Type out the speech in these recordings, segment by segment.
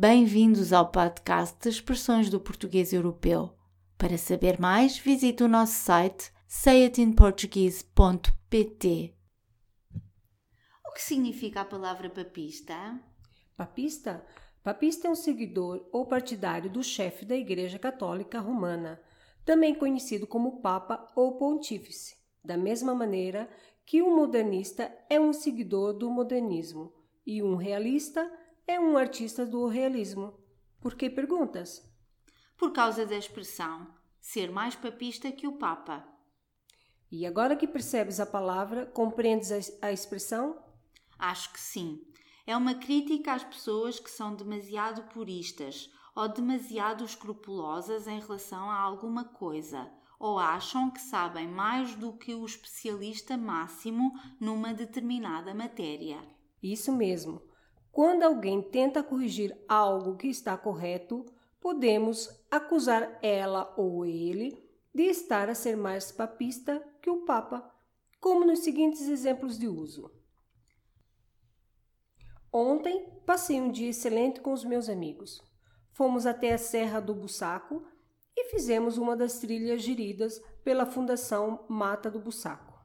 Bem-vindos ao podcast de Expressões do Português Europeu. Para saber mais, visite o nosso site sayitinportuguese.pt. O que significa a palavra papista? Papista? Papista é um seguidor ou partidário do chefe da Igreja Católica Romana, também conhecido como Papa ou Pontífice, da mesma maneira que um modernista é um seguidor do modernismo e um realista é um artista do realismo. Por que perguntas? Por causa da expressão ser mais papista que o Papa. E agora que percebes a palavra, compreendes a expressão? Acho que sim. É uma crítica às pessoas que são demasiado puristas ou demasiado escrupulosas em relação a alguma coisa, ou acham que sabem mais do que o especialista máximo numa determinada matéria. Isso mesmo. Quando alguém tenta corrigir algo que está correto, podemos acusar ela ou ele de estar a ser mais papista que o Papa, como nos seguintes exemplos de uso. Ontem passei um dia excelente com os meus amigos. Fomos até a Serra do Bussaco e fizemos uma das trilhas geridas pela Fundação Mata do Bussaco.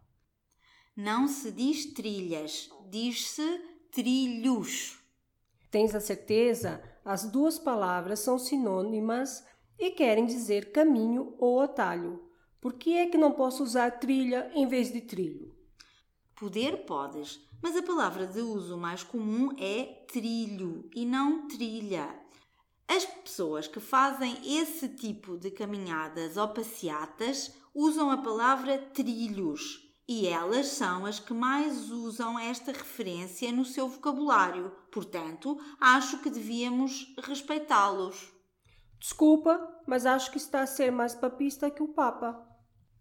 Não se diz trilhas, diz-se trilhos. Tens a certeza? As duas palavras são sinônimas e querem dizer caminho ou atalho. Por que é que não posso usar trilha em vez de trilho? Poder podes, mas a palavra de uso mais comum é trilho e não trilha. As pessoas que fazem esse tipo de caminhadas ou passeatas usam a palavra trilhos e elas são as que mais usam esta referência no seu vocabulário. Portanto, acho que devíamos respeitá-los. Desculpa, mas acho que está a ser mais papista que o Papa.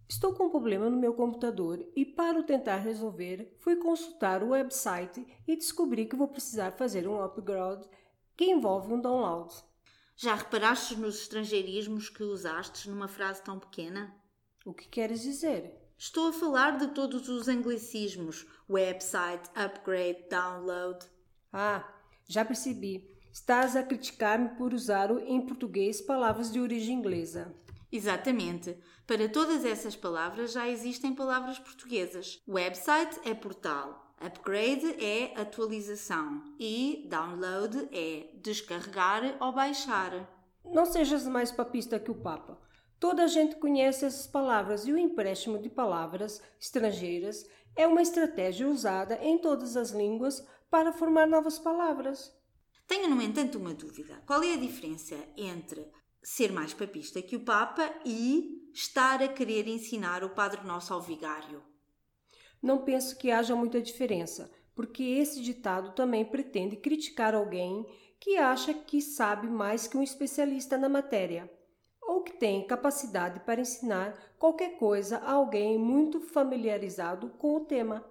Estou com um problema no meu computador e, para o tentar resolver, fui consultar o website e descobri que vou precisar fazer um upgrade que envolve um download. Já reparaste nos estrangeirismos que usaste numa frase tão pequena? O que queres dizer? Estou a falar de todos os anglicismos: website, upgrade, download. Ah, já percebi. Estás a criticar-me por usar em português palavras de origem inglesa. Exatamente. Para todas essas palavras já existem palavras portuguesas. Website é portal, upgrade é atualização e download é descarregar ou baixar. Não sejas mais papista que o Papa. Toda a gente conhece essas palavras e o empréstimo de palavras estrangeiras é uma estratégia usada em todas as línguas para formar novas palavras. Tenho, no entanto, uma dúvida. Qual é a diferença entre ser mais papista que o Papa e estar a querer ensinar o Padre Nosso ao vigário? Não penso que haja muita diferença, porque esse ditado também pretende criticar alguém que acha que sabe mais que um especialista na matéria que tem capacidade para ensinar qualquer coisa a alguém muito familiarizado com o tema.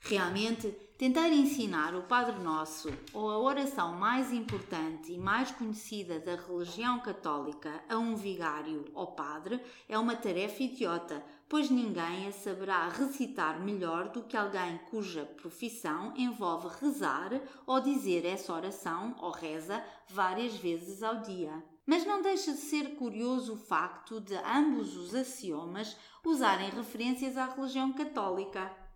Realmente, tentar ensinar o Padre Nosso ou a oração mais importante e mais conhecida da religião católica a um vigário ou padre é uma tarefa idiota, pois ninguém a saberá recitar melhor do que alguém cuja profissão envolve rezar ou dizer essa oração ou reza várias vezes ao dia. Mas não deixa de ser curioso o facto de ambos os axiomas usarem referências à religião católica.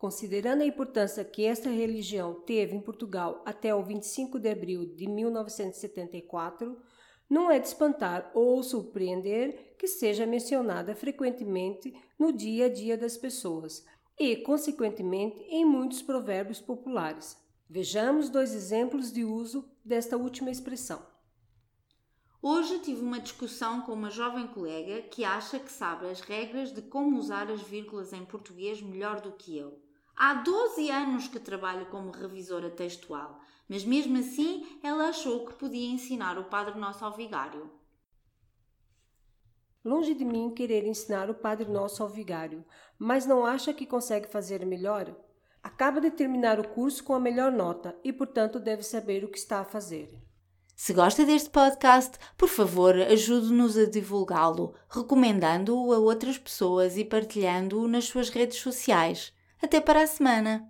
Considerando a importância que esta religião teve em Portugal até o 25 de abril de 1974, não é de espantar ou surpreender que seja mencionada frequentemente no dia a dia das pessoas e, consequentemente, em muitos provérbios populares. Vejamos dois exemplos de uso desta última expressão. Hoje tive uma discussão com uma jovem colega que acha que sabe as regras de como usar as vírgulas em português melhor do que eu. Há 12 anos que trabalho como revisora textual, mas mesmo assim ela achou que podia ensinar o Padre Nosso ao vigário. Longe de mim querer ensinar o Padre Nosso ao vigário, mas não acha que consegue fazer melhor? Acaba de terminar o curso com a melhor nota e, portanto, deve saber o que está a fazer. Se gosta deste podcast, por favor, ajude-nos a divulgá-lo, recomendando-o a outras pessoas e partilhando-o nas suas redes sociais. Até para a semana!